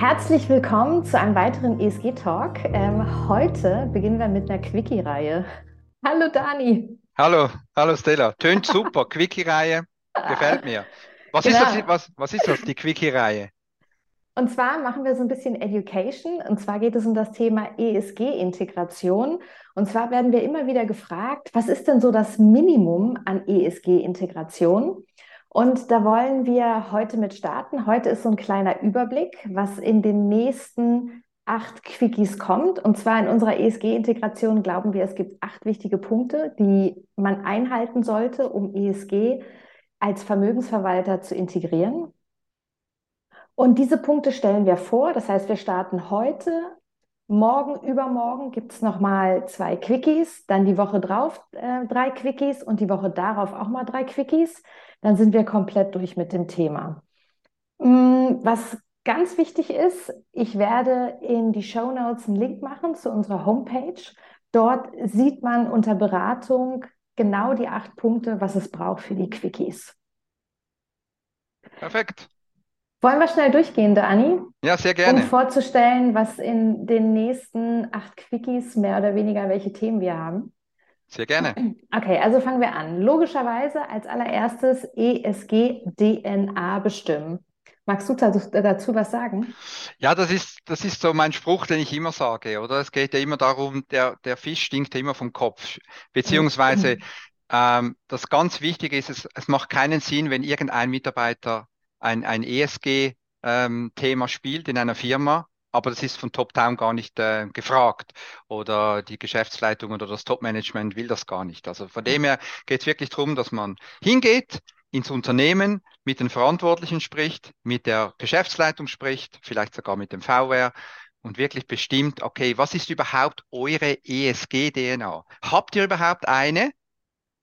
Herzlich willkommen zu einem weiteren ESG-Talk. Ähm, heute beginnen wir mit einer Quickie-Reihe. Hallo Dani. Hallo, hallo Stella. Tönt super. Quickie-Reihe gefällt mir. Was, genau. ist das, was, was ist das, die Quickie-Reihe? Und zwar machen wir so ein bisschen Education. Und zwar geht es um das Thema ESG-Integration. Und zwar werden wir immer wieder gefragt, was ist denn so das Minimum an ESG-Integration? Und da wollen wir heute mit starten. Heute ist so ein kleiner Überblick, was in den nächsten acht Quickies kommt. Und zwar in unserer ESG-Integration glauben wir, es gibt acht wichtige Punkte, die man einhalten sollte, um ESG als Vermögensverwalter zu integrieren. Und diese Punkte stellen wir vor. Das heißt, wir starten heute. Morgen, übermorgen gibt es nochmal zwei Quickies, dann die Woche drauf äh, drei Quickies und die Woche darauf auch mal drei Quickies dann sind wir komplett durch mit dem Thema. Mm, was ganz wichtig ist, ich werde in die Show Notes einen Link machen zu unserer Homepage. Dort sieht man unter Beratung genau die acht Punkte, was es braucht für die Quickies. Perfekt. Wollen wir schnell durchgehen, Dani? Ja, sehr gerne. Um vorzustellen, was in den nächsten acht Quickies mehr oder weniger welche Themen wir haben. Sehr gerne. Okay, also fangen wir an. Logischerweise als allererstes ESG-DNA bestimmen. Magst du dazu was sagen? Ja, das ist, das ist so mein Spruch, den ich immer sage, oder? Es geht ja immer darum, der, der Fisch stinkt immer vom Kopf. Beziehungsweise, mhm. ähm, das ganz Wichtige ist, es, es macht keinen Sinn, wenn irgendein Mitarbeiter ein, ein ESG-Thema ähm, spielt in einer Firma aber das ist von Top-Down gar nicht äh, gefragt oder die Geschäftsleitung oder das Top-Management will das gar nicht. Also von dem her geht es wirklich darum, dass man hingeht, ins Unternehmen mit den Verantwortlichen spricht, mit der Geschäftsleitung spricht, vielleicht sogar mit dem VR und wirklich bestimmt, okay, was ist überhaupt eure ESG-DNA? Habt ihr überhaupt eine?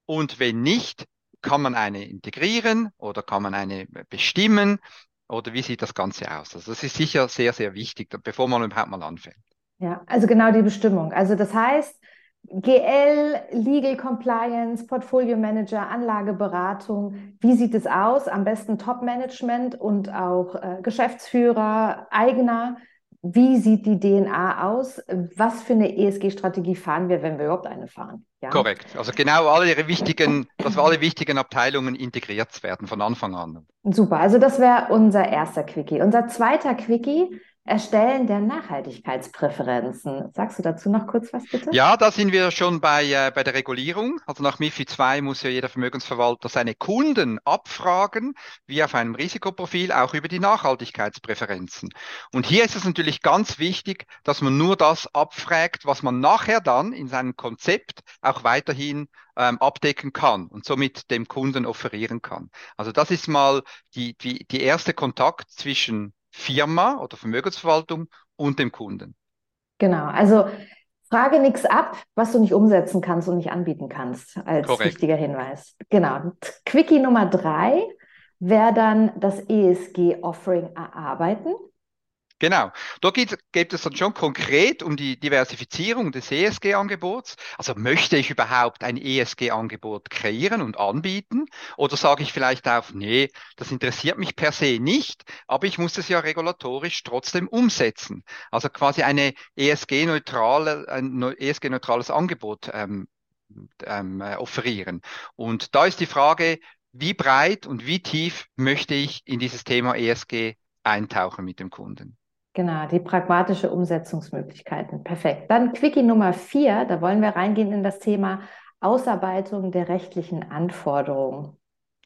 Und wenn nicht, kann man eine integrieren oder kann man eine bestimmen? Oder wie sieht das Ganze aus? Also das ist sicher sehr, sehr wichtig, bevor man überhaupt mal anfängt. Ja, also genau die Bestimmung. Also das heißt, GL, Legal Compliance, Portfolio Manager, Anlageberatung. Wie sieht es aus? Am besten Top-Management und auch äh, Geschäftsführer, Eigner. Wie sieht die DNA aus? Was für eine ESG-Strategie fahren wir, wenn wir überhaupt eine fahren? Ja? Korrekt. Also genau alle ihre wichtigen, dass alle wichtigen Abteilungen integriert werden von Anfang an. Super. Also das wäre unser erster Quickie. Unser zweiter Quickie Erstellen der Nachhaltigkeitspräferenzen. Sagst du dazu noch kurz was bitte? Ja, da sind wir schon bei, äh, bei der Regulierung. Also nach MIFID 2 muss ja jeder Vermögensverwalter seine Kunden abfragen, wie auf einem Risikoprofil, auch über die Nachhaltigkeitspräferenzen. Und hier ist es natürlich ganz wichtig, dass man nur das abfragt, was man nachher dann in seinem Konzept auch weiterhin ähm, abdecken kann und somit dem Kunden offerieren kann. Also das ist mal die, die, die erste Kontakt zwischen Firma oder Vermögensverwaltung und dem Kunden. Genau, also frage nichts ab, was du nicht umsetzen kannst und nicht anbieten kannst, als Korrekt. wichtiger Hinweis. Genau. Quickie Nummer drei wäre dann das ESG-Offering erarbeiten. Genau. Da geht, geht es dann schon konkret um die Diversifizierung des ESG-Angebots. Also möchte ich überhaupt ein ESG-Angebot kreieren und anbieten? Oder sage ich vielleicht auch, nee, das interessiert mich per se nicht, aber ich muss es ja regulatorisch trotzdem umsetzen. Also quasi eine ESG-neutrale, ein ESG-neutrales Angebot ähm, ähm, äh, offerieren. Und da ist die Frage, wie breit und wie tief möchte ich in dieses Thema ESG eintauchen mit dem Kunden? Genau, die pragmatische Umsetzungsmöglichkeiten. Perfekt. Dann Quickie Nummer vier, da wollen wir reingehen in das Thema Ausarbeitung der rechtlichen Anforderungen.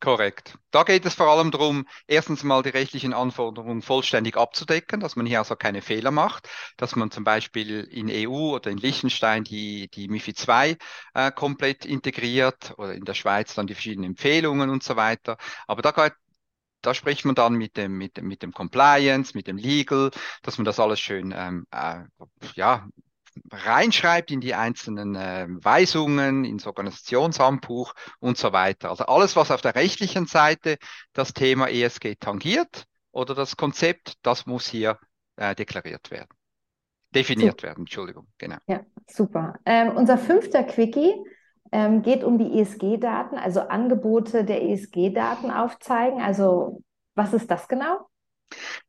Korrekt. Da geht es vor allem darum, erstens mal die rechtlichen Anforderungen vollständig abzudecken, dass man hier also keine Fehler macht, dass man zum Beispiel in EU oder in Liechtenstein die, die MIFI 2 äh, komplett integriert oder in der Schweiz dann die verschiedenen Empfehlungen und so weiter. Aber da geht, da spricht man dann mit dem, mit mit dem Compliance, mit dem Legal, dass man das alles schön ähm, äh, ja, reinschreibt in die einzelnen äh, Weisungen, ins Organisationshandbuch und so weiter. Also alles, was auf der rechtlichen Seite das Thema ESG tangiert oder das Konzept, das muss hier äh, deklariert werden. Definiert super. werden, Entschuldigung, genau. Ja, super. Ähm, unser fünfter Quickie ähm, geht um die ESG-Daten, also Angebote der ESG-Daten aufzeigen. Also was ist das genau?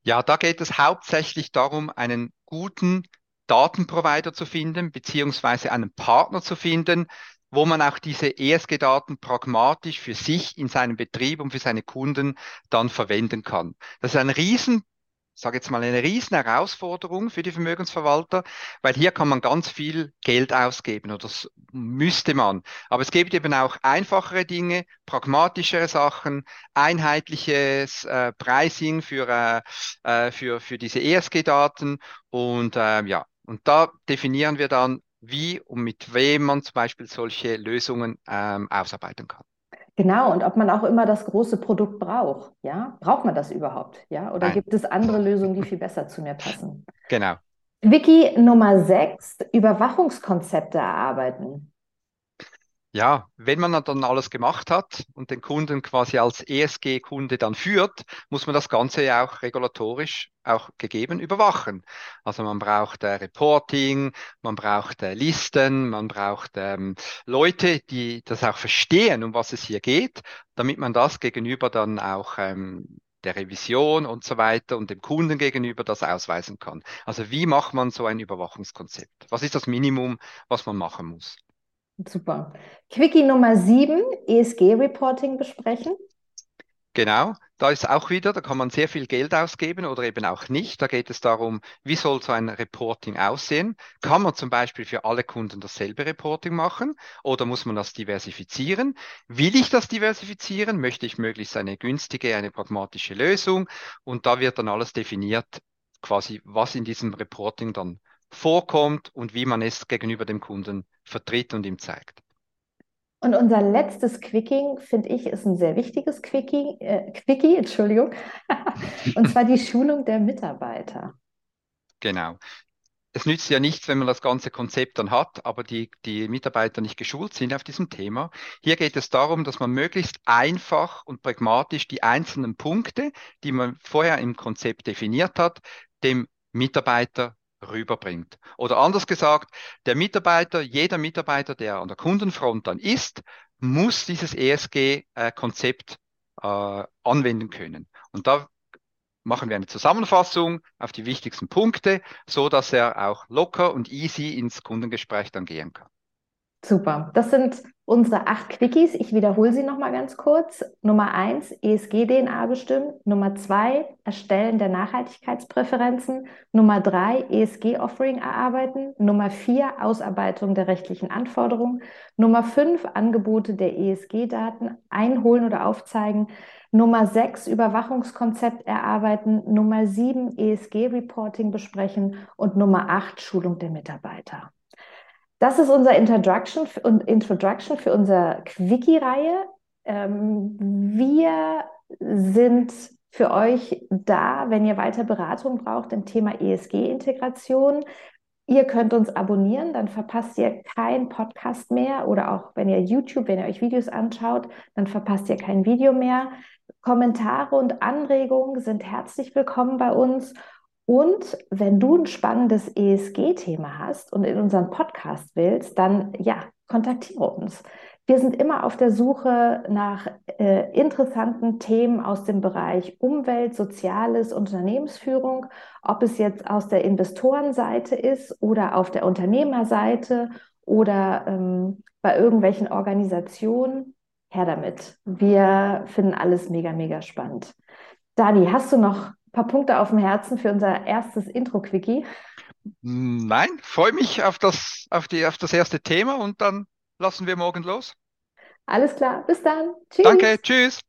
Ja, da geht es hauptsächlich darum, einen guten Datenprovider zu finden, beziehungsweise einen Partner zu finden, wo man auch diese ESG-Daten pragmatisch für sich in seinem Betrieb und für seine Kunden dann verwenden kann. Das ist ein riesen sage jetzt mal, eine riesen Herausforderung für die Vermögensverwalter, weil hier kann man ganz viel Geld ausgeben oder das müsste man. Aber es gibt eben auch einfachere Dinge, pragmatischere Sachen, einheitliches äh, Pricing für, äh, äh für, für diese ESG-Daten und äh, ja, und da definieren wir dann, wie und mit wem man zum Beispiel solche Lösungen ähm, ausarbeiten kann. Genau, und ob man auch immer das große Produkt braucht. Ja, braucht man das überhaupt? Ja, oder Nein. gibt es andere Lösungen, die viel besser zu mir passen? Genau. Wiki Nummer 6, Überwachungskonzepte erarbeiten. Ja, wenn man dann alles gemacht hat und den Kunden quasi als ESG-Kunde dann führt, muss man das Ganze ja auch regulatorisch auch gegeben überwachen. Also man braucht äh, Reporting, man braucht äh, Listen, man braucht ähm, Leute, die das auch verstehen, um was es hier geht, damit man das gegenüber dann auch ähm, der Revision und so weiter und dem Kunden gegenüber das ausweisen kann. Also wie macht man so ein Überwachungskonzept? Was ist das Minimum, was man machen muss? Super. Quickie Nummer 7, ESG-Reporting besprechen. Genau, da ist auch wieder, da kann man sehr viel Geld ausgeben oder eben auch nicht. Da geht es darum, wie soll so ein Reporting aussehen? Kann man zum Beispiel für alle Kunden dasselbe Reporting machen oder muss man das diversifizieren? Will ich das diversifizieren? Möchte ich möglichst eine günstige, eine pragmatische Lösung? Und da wird dann alles definiert, quasi was in diesem Reporting dann vorkommt und wie man es gegenüber dem Kunden vertritt und ihm zeigt. Und unser letztes Quicking, finde ich, ist ein sehr wichtiges Quickie, äh, Quickie, Entschuldigung, und zwar die Schulung der Mitarbeiter. Genau. Es nützt ja nichts, wenn man das ganze Konzept dann hat, aber die, die Mitarbeiter nicht geschult sind auf diesem Thema. Hier geht es darum, dass man möglichst einfach und pragmatisch die einzelnen Punkte, die man vorher im Konzept definiert hat, dem Mitarbeiter rüberbringt. Oder anders gesagt, der Mitarbeiter, jeder Mitarbeiter, der an der Kundenfront dann ist, muss dieses ESG-Konzept äh, anwenden können. Und da machen wir eine Zusammenfassung auf die wichtigsten Punkte, so dass er auch locker und easy ins Kundengespräch dann gehen kann. Super. Das sind unsere acht Quickies. Ich wiederhole sie nochmal ganz kurz. Nummer eins, ESG-DNA bestimmen. Nummer zwei, Erstellen der Nachhaltigkeitspräferenzen. Nummer drei, ESG-Offering erarbeiten. Nummer vier, Ausarbeitung der rechtlichen Anforderungen. Nummer fünf, Angebote der ESG-Daten einholen oder aufzeigen. Nummer sechs, Überwachungskonzept erarbeiten. Nummer sieben, ESG-Reporting besprechen. Und Nummer acht, Schulung der Mitarbeiter. Das ist unser Introduction und Introduction für unsere Quickie-Reihe. Ähm, wir sind für euch da, wenn ihr weiter Beratung braucht im Thema ESG-Integration. Ihr könnt uns abonnieren, dann verpasst ihr keinen Podcast mehr oder auch wenn ihr YouTube, wenn ihr euch Videos anschaut, dann verpasst ihr kein Video mehr. Kommentare und Anregungen sind herzlich willkommen bei uns und wenn du ein spannendes ESG-Thema hast und in unseren Podcast willst, dann ja, kontaktiere uns. Wir sind immer auf der Suche nach äh, interessanten Themen aus dem Bereich Umwelt, Soziales, Unternehmensführung, ob es jetzt aus der Investorenseite ist oder auf der Unternehmerseite oder ähm, bei irgendwelchen Organisationen. Her damit. Wir finden alles mega, mega spannend. Dani, hast du noch paar Punkte auf dem Herzen für unser erstes Intro-Quickie? Nein, freue mich auf das, auf, die, auf das erste Thema und dann lassen wir morgen los. Alles klar, bis dann. Tschüss. Danke, tschüss.